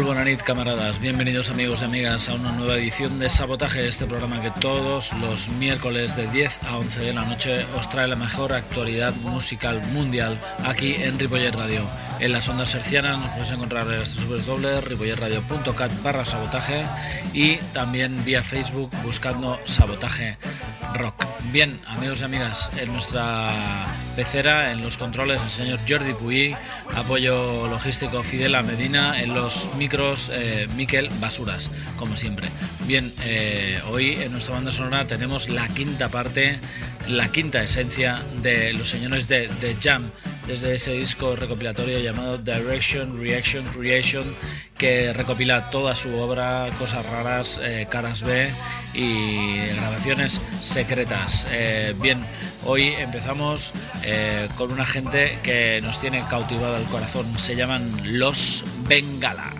Molt bona nit, camaradas. Bienvenidos, amigos y amigas, a una nueva edición de Sabotaje, este programa que todos los miércoles de 10 a 11 de la noche os trae la mejor actualidad musical mundial aquí en Ripollet Radio. En las ondas hercianas nos puedes encontrar en ripolletradio.cat barra sabotaje y también vía Facebook buscando Sabotaje Rock. Bien, amigos y amigas, en nuestra pecera, en los controles, el señor Jordi Puy, apoyo logístico Fidela Medina, en los micros eh, Miquel Basuras, como siempre. Bien, eh, hoy en nuestra banda sonora tenemos la quinta parte, la quinta esencia de los señores de The Jam, desde ese disco recopilatorio llamado Direction, Reaction, Creation, que recopila toda su obra, cosas raras, eh, caras B y grabaciones secretas. Eh, bien, hoy empezamos eh, con una gente que nos tiene cautivado el corazón. Se llaman Los Bengala.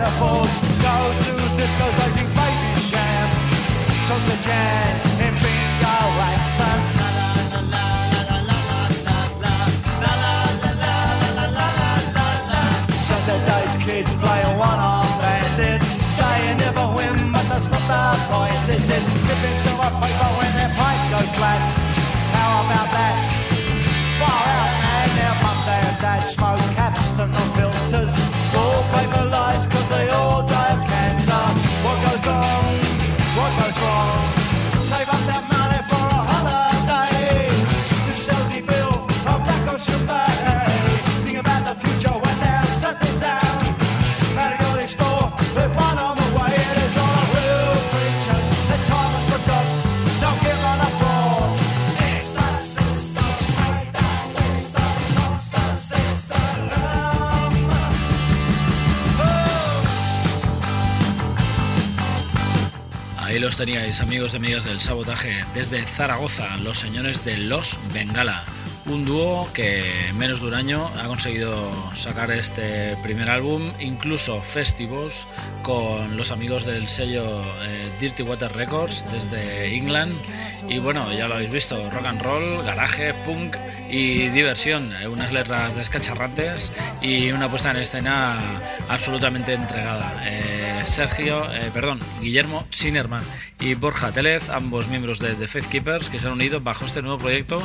Can Go to discos using baby sham Took the jam in bingo and suns Saturday's kids playing one-arm bandits. They never win, but that's not the point. Is it dipping silver paper when their price goes flat? How about that? fall. Los teníais, amigos y amigas del sabotaje, desde Zaragoza, los señores de Los Bengala. Un dúo que en menos de un año ha conseguido sacar este primer álbum, incluso festivos, con los amigos del sello eh, Dirty Water Records desde England. Y bueno, ya lo habéis visto, rock and roll, garaje, punk y diversión. eh, Unas letras descacharrantes y una puesta en escena absolutamente entregada. Eh, Sergio, eh, perdón, Guillermo Sinerman y Borja Télez, ambos miembros de The Faith Keepers, que se han unido bajo este nuevo proyecto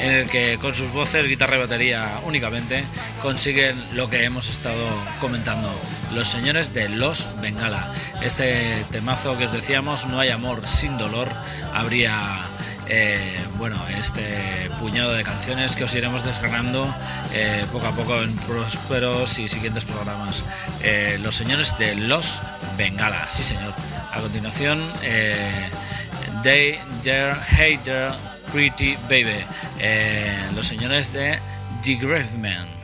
en el que con sus voces, guitarra y batería únicamente consiguen lo que hemos estado comentando. Los señores de Los Bengala. Este temazo que os decíamos, no hay amor sin dolor, habría eh, bueno, este puñado de canciones que os iremos desgranando eh, poco a poco en prósperos y siguientes programas. Eh, los señores de Los Bengala, sí señor. A continuación, eh, Danger, Hater, Pretty Baby, los señores de The Graveman.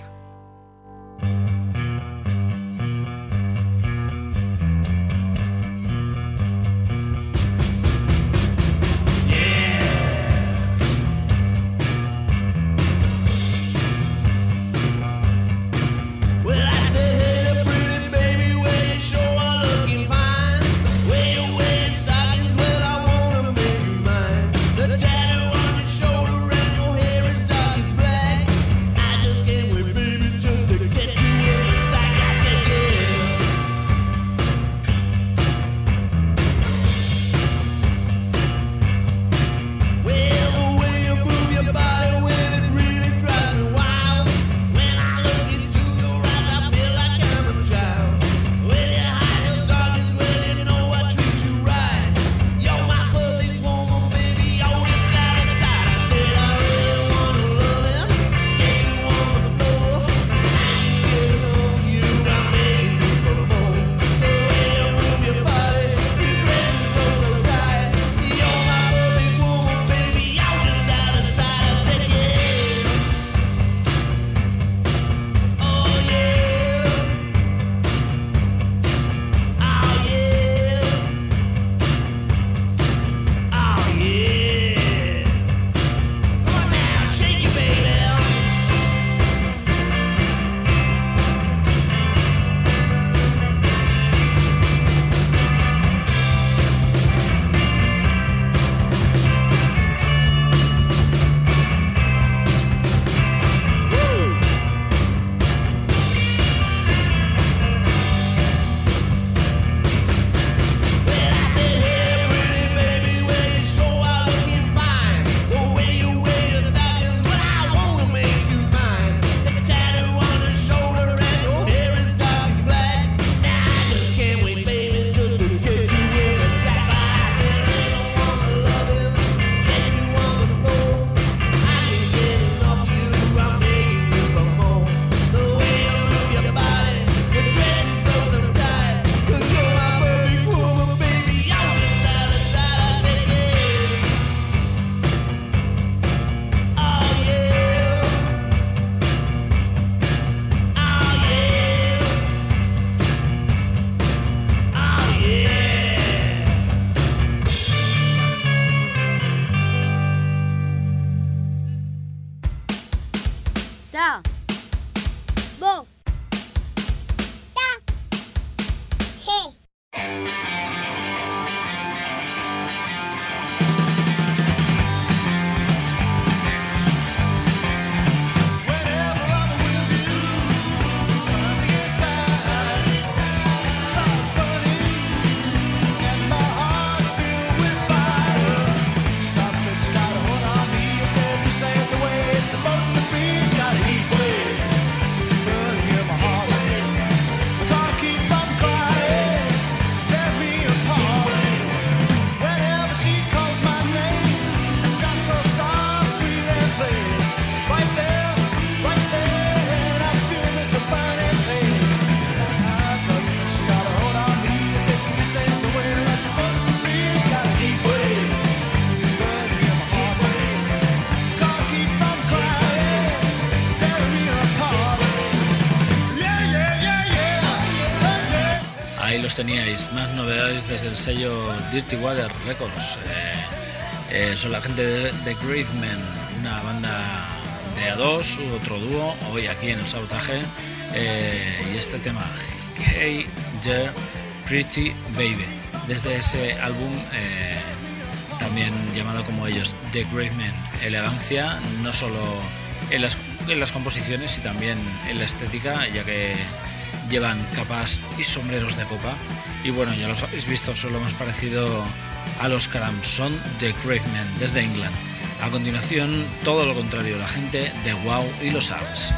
Sello Dirty Water Records. Eh, eh, son la gente de, de Gravemen, una banda de a dos, otro dúo, hoy aquí en el sabotaje. eh, y este tema, Hey There Pretty Baby, desde ese álbum eh, también llamado como ellos, The Gravemen. Elegancia, no solo en las, en las composiciones y también en la estética, ya que llevan capas y sombreros de copa. Y bueno, ya los habéis visto, son lo más parecido a los Carams, son The Gravemen desde England. A continuación, todo lo contrario, la gente de Wow y los Arts.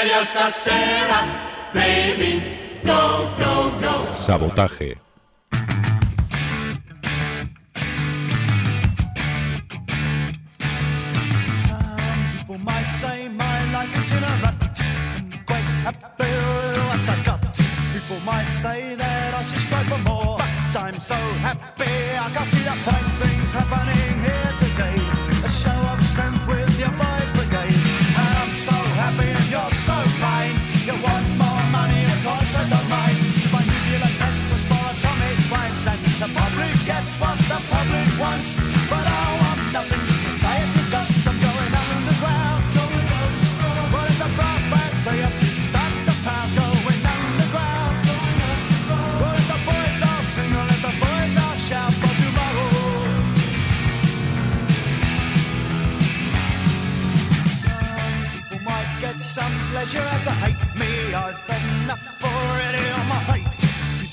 serio esta baby. Go, go, go. Sabotaje. might say that I should strive for more, but I'm so happy I can see that same things happening here today. Some pleasure out to hate me. I've enough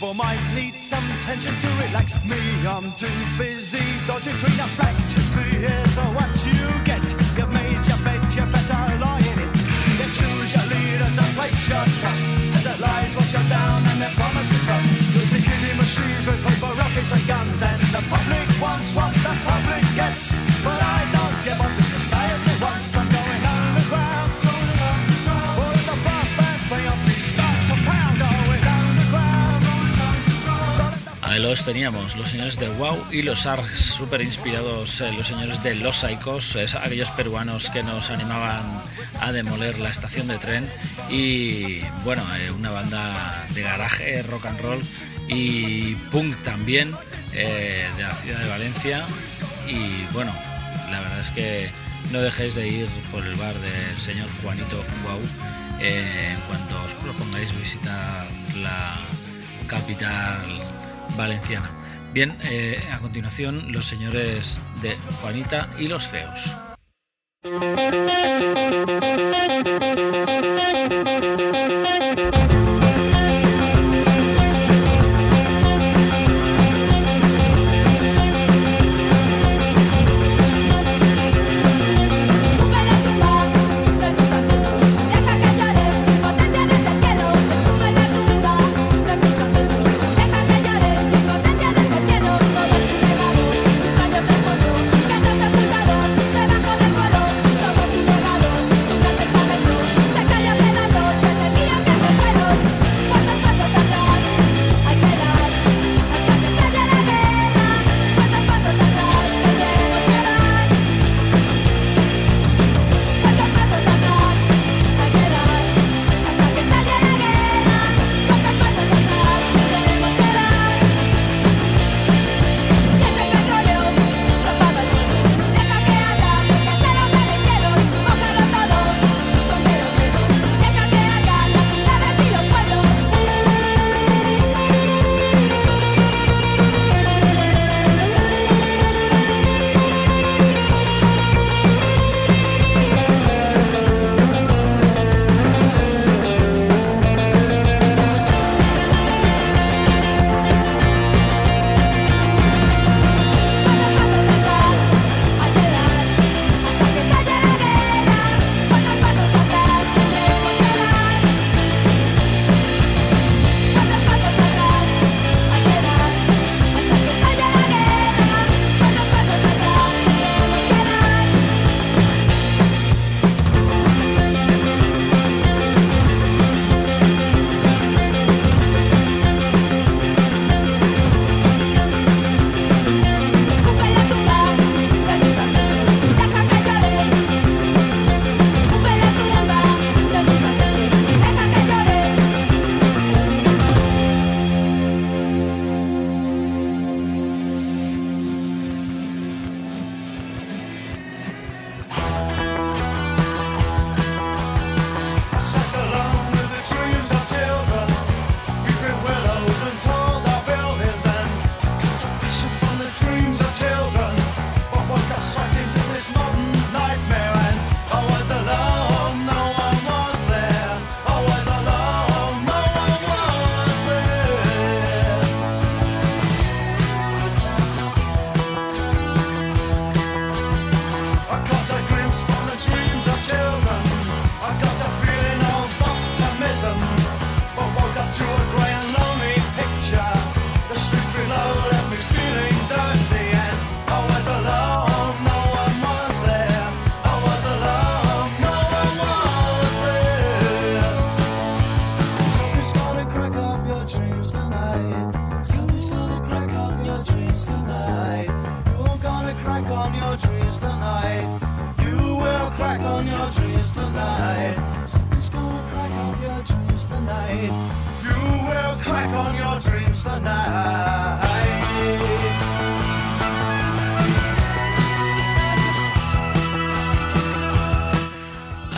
People might need some tension to relax me. I'm too busy dodging between the facts. You see, here's what you get. You've made your bed, you better lie in it. You choose your leaders and place your trust. As their lies wash you down and their promises rust. Using killing machines with paper rockets and guns. And the public wants what the public gets. But I don't get what Los teníamos, los señores de Wow y los Args, súper inspirados, eh, los señores de Los Saicos, aquellos peruanos que nos animaban a demoler la estación de tren y bueno, eh, una banda de garaje, rock and roll y punk también eh, de la ciudad de Valencia. Y bueno, la verdad es que no dejéis de ir por el bar del señor Juanito Wow en cuanto os propongáis visitar la capital valenciana. Bien, eh, a continuación los señores de Juanita y los feos.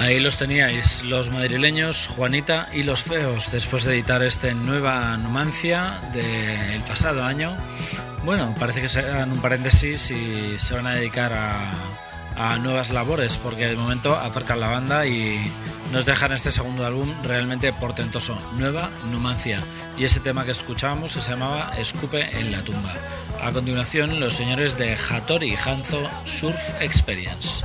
Ahí los teníais, los madrileños Juanita y los Feos, después de editar este Nueva Numancia del pasado año. Bueno, parece que se hagan un paréntesis y se van a dedicar a, a nuevas labores, porque de momento aparcan la banda y nos dejan este segundo álbum realmente portentoso, Nueva Numancia. Y ese tema que escuchábamos se llamaba Escupe en la tumba. A continuación, los señores de Hattori Hanzo Surf Experience.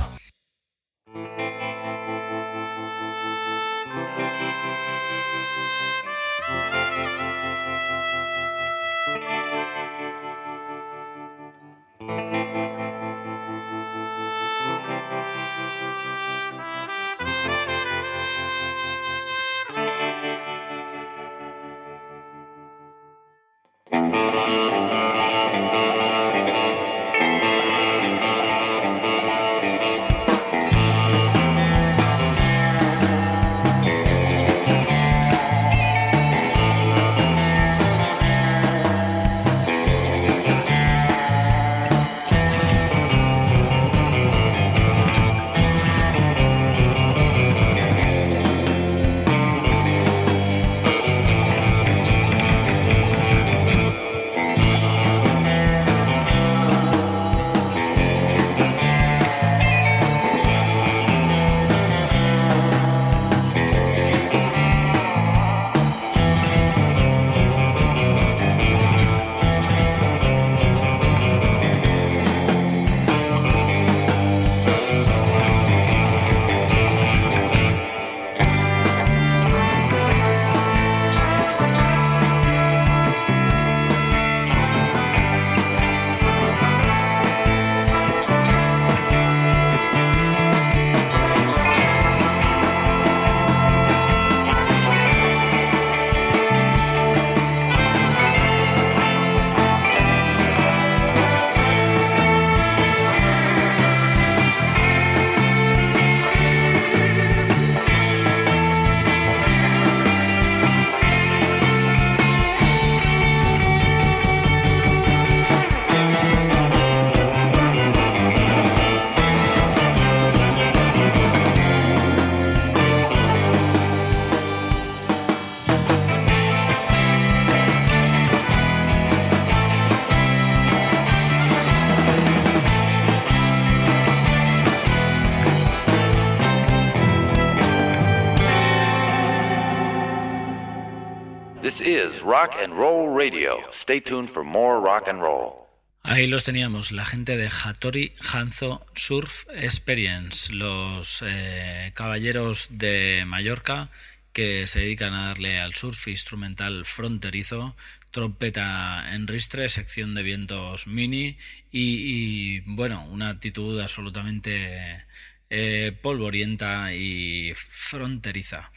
Is Rock and Roll Radio. Stay tuned for more rock and roll. Ahí los teníamos, la gente de Hattori Hanzo Surf Experience, los eh, caballeros de Mallorca que se dedican a darle al surf instrumental fronterizo, trompeta en ristre, sección de vientos mini y, y bueno, una actitud absolutamente eh, polvorienta y fronteriza.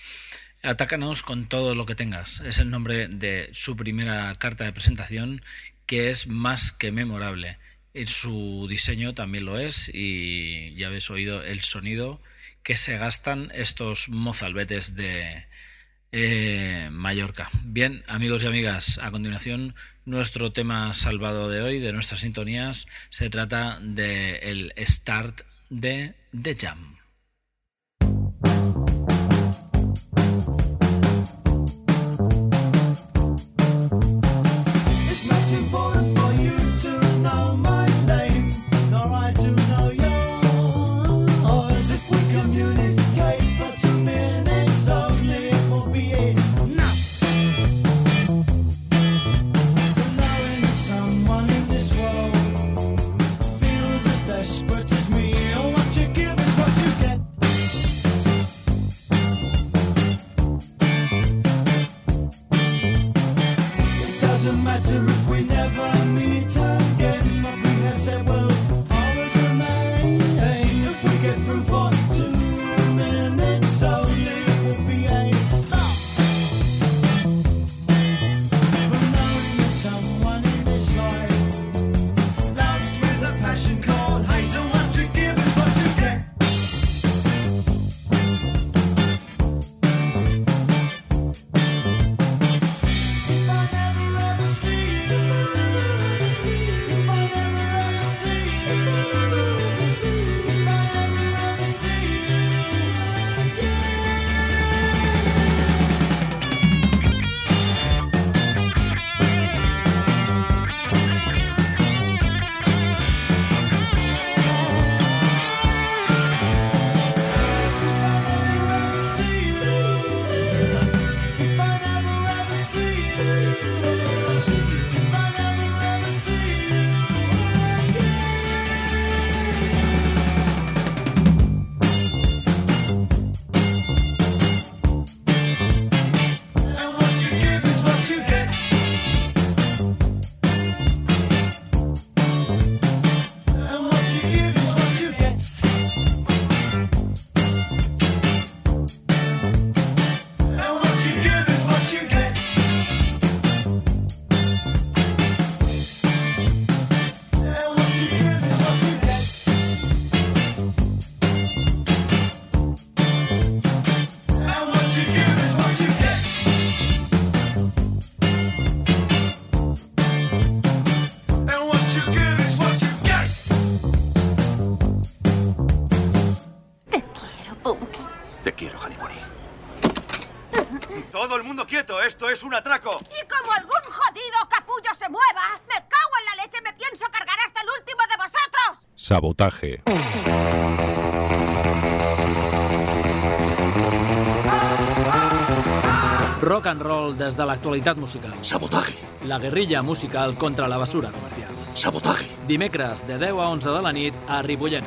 Atácanos con todo lo que tengas. Es el nombre de su primera carta de presentación que es más que memorable. Su diseño también lo es y ya habéis oído el sonido que se gastan estos mozalbetes de eh, Mallorca. Bien, amigos y amigas, a continuación nuestro tema salvado de hoy, de nuestras sintonías, se trata del el start de The Jam. What you get. Te quiero. Todo el mundo quieto, esto es un atraco. Y como algún jodido capullo se mueva, me cago en la leche, me pienso cargar hasta el último de vosotros. Sabotaje. Rock and roll des de l'actualitat musical. Sabotaje. La guerrilla musical contra la basura. Sabotaje. Dimecres de 10 a 11 de la nit a Ripollet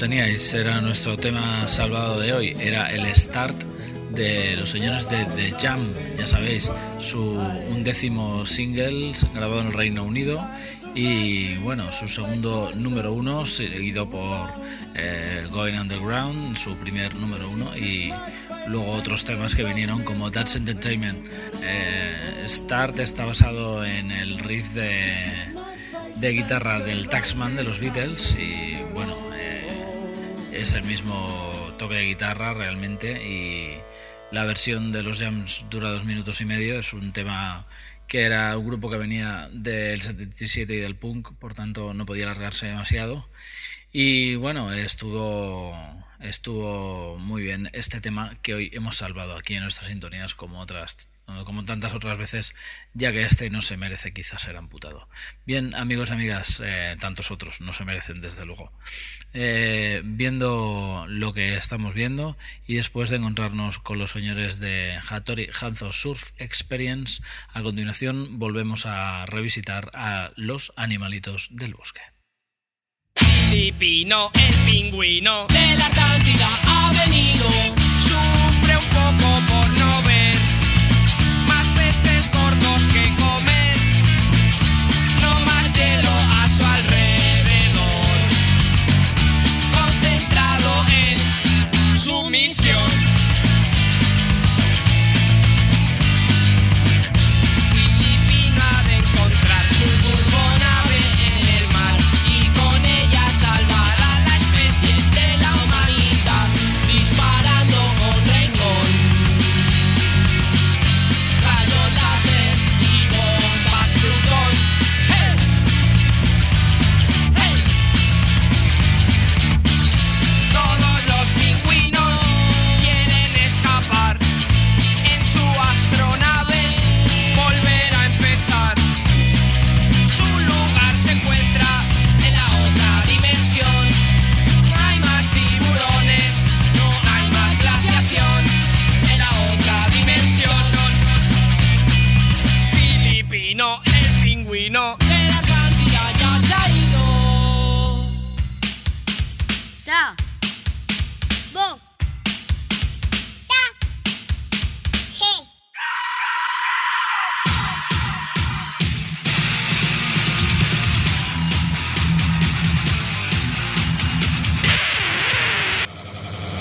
teníais, era nuestro tema salvado de hoy, era el start de los señores de The Jam, ya sabéis, su undécimo single grabado en el Reino Unido y bueno, su segundo número uno, seguido por eh, Going Underground, su primer número uno y luego otros temas que vinieron como That's Entertainment. Eh, Start está basado en el riff de de guitarra del Taxman de los Beatles y bueno, es el mismo toque de guitarra realmente y la versión de los Jams dura dos minutos y medio, es un tema que era un grupo que venía del 77 y del punk, por tanto no podía alargarse demasiado y bueno, estuvo estuvo muy bien este tema que hoy hemos salvado aquí en nuestras sintonías como otras como tantas otras veces, ya que este no se merece quizás ser amputado. Bien, amigos y amigas, eh, tantos otros no se merecen desde luego. Eh, viendo lo que estamos viendo y después de encontrarnos con los señores de Hattori Hanzo Surf Experience, a continuación volvemos a revisitar a los animalitos del bosque. Filipino, el pingüino de la Atlántida ha venido. Sufre un poco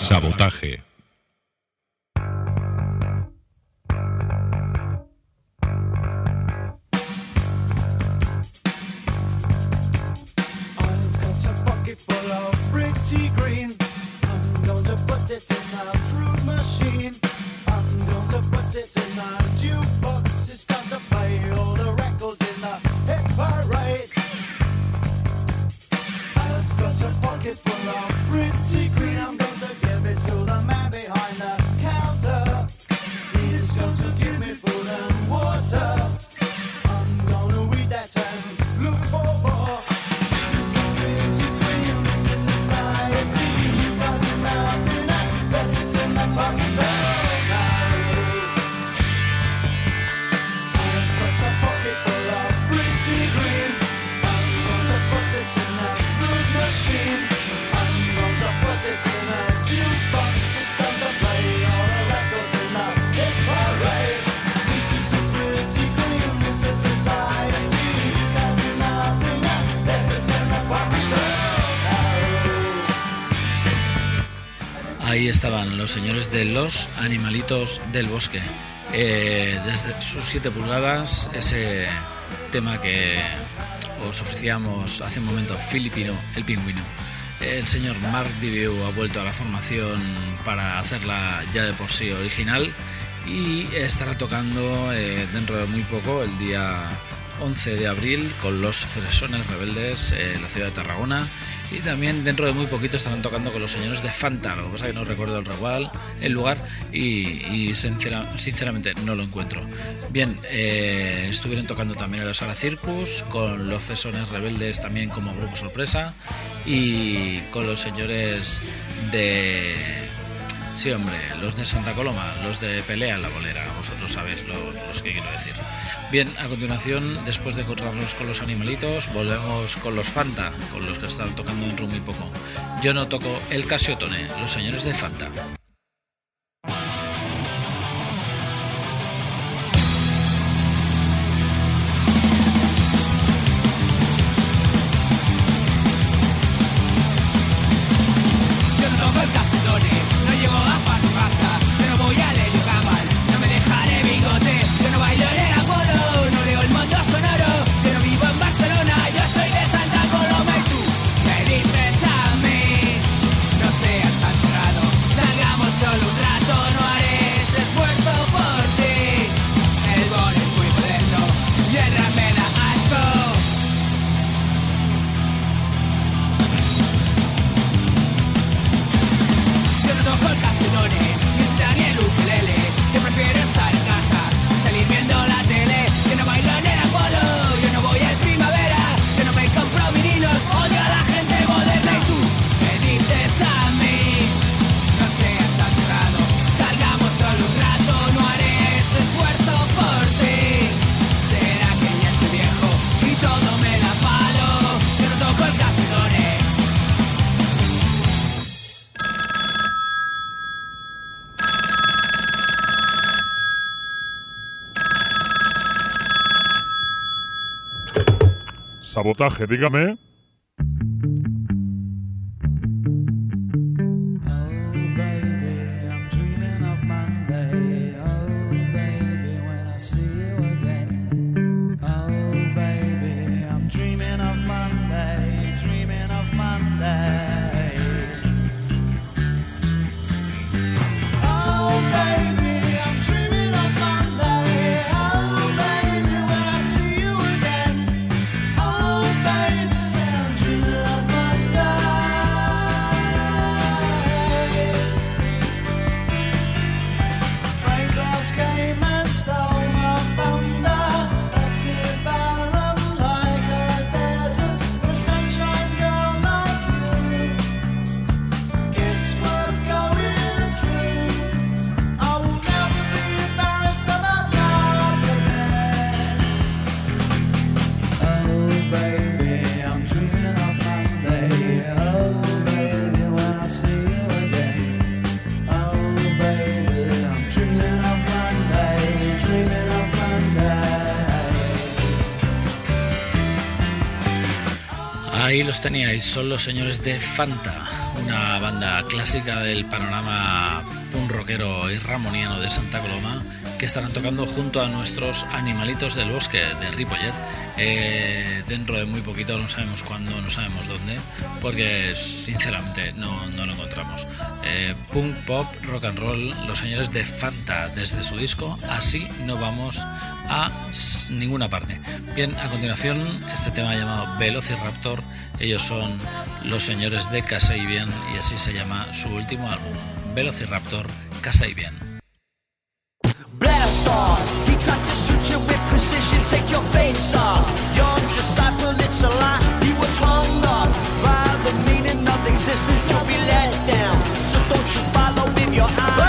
Sabotaje. Estaban los señores de los animalitos del bosque. Eh, desde sus 7 pulgadas, ese tema que os ofrecíamos hace un momento, Filipino, el pingüino. El señor Mark Diviu ha vuelto a la formación para hacerla ya de por sí original y estará tocando eh, dentro de muy poco, el día 11 de abril, con los Fresones Rebeldes en la ciudad de Tarragona y también dentro de muy poquito estarán tocando con los señores de Fanta, lo que pasa que no recuerdo el, regual, el lugar y, y sincera- sinceramente no lo encuentro. Bien, eh, estuvieron tocando también en la sala Circus, con los Fresones Rebeldes también como grupo sorpresa y con los señores de Sí, hombre, los de Santa Coloma, los de Pelea la Bolera, vosotros sabéis lo- los que quiero decir. Bien, a continuación, después de encontrarnos con los animalitos, volvemos con los Fanta, con los que están tocando dentro de muy poco. Yo no toco el Casiotone, los señores de Fanta. Sabotaje, dígame. Teníais, son los señores de Fanta, una banda clásica del panorama punk rockero y ramoniano de Santa Coloma, que estarán tocando junto a nuestros animalitos del bosque de Ripollet. eh, dentro de muy poquito, no sabemos cuándo, no sabemos dónde, porque sinceramente no, no lo encontramos. Eh, punk, pop, rock and roll, los señores de Fanta desde su disco, así no vamos a ninguna parte. Bien, a continuación, este tema llamado Velociraptor, ellos son los señores de Casa y Bien, y así se llama su último álbum, Velociraptor, of existence. You'll be let down. So don't you follow your.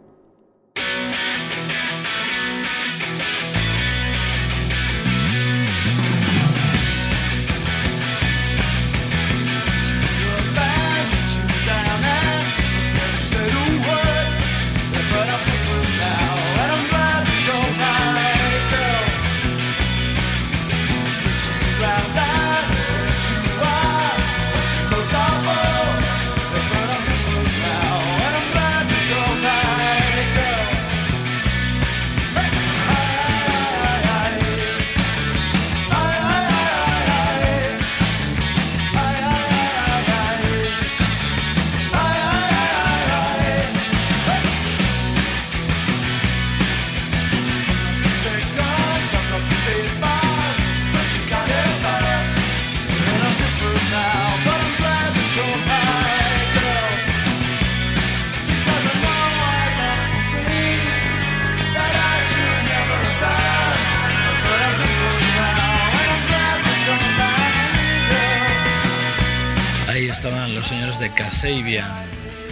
De Kasabian,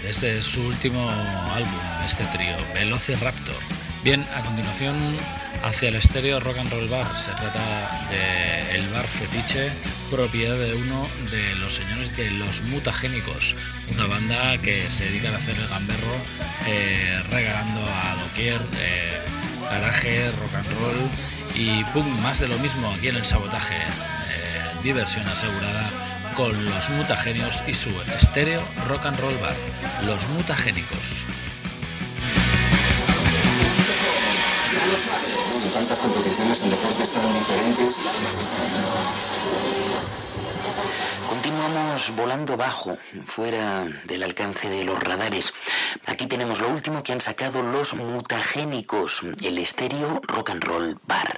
desde su último álbum, este trío, Velociraptor. Bien, a continuación, hacia el estéreo Rock and Roll Bar. Se trata de bar fetiche, propiedad de uno de los señores de Los Mutagénicos, una banda que se dedica a hacer el gamberro eh, regalando a doquier eh, garaje, rock and roll y pum, más de lo mismo aquí en el sabotaje. Eh, diversión asegurada con los mutagenios y su estéreo rock and roll bar, los mutagénicos. Tantas competiciones en deportes tan diferentes. Continuamos volando bajo, fuera del alcance de los radares. Aquí tenemos lo último que han sacado los mutagénicos, el estéreo rock and roll bar.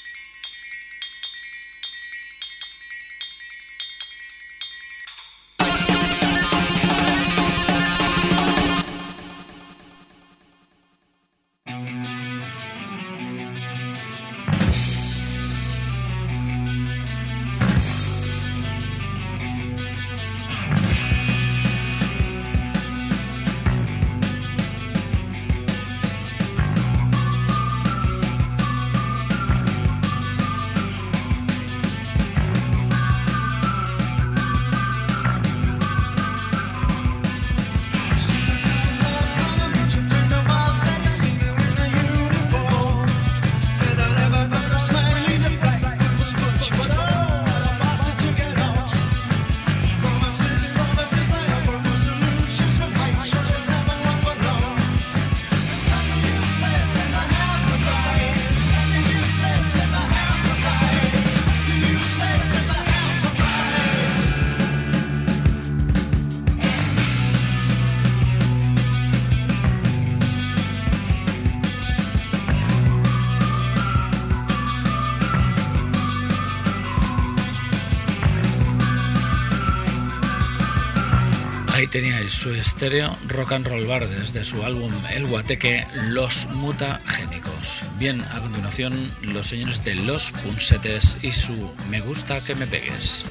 teníais su estéreo Rock and Roll Bar desde su álbum El Guateque Los Mutagénicos. Bien, a continuación los señores de Los Punsetes y su Me gusta que me pegues.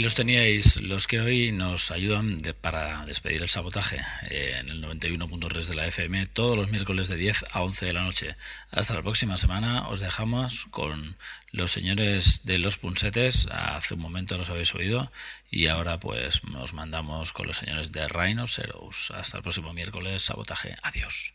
Los teníais, los que hoy nos ayudan para despedir el sabotaje eh, en el 91.3 de la FM todos los miércoles de 10 a 11 de la noche. Hasta la próxima semana os dejamos con los señores de los punsetes. Hace un momento los habéis oído y ahora pues nos mandamos con los señores de Rhinoceros. Hasta el próximo miércoles, sabotaje. Adiós.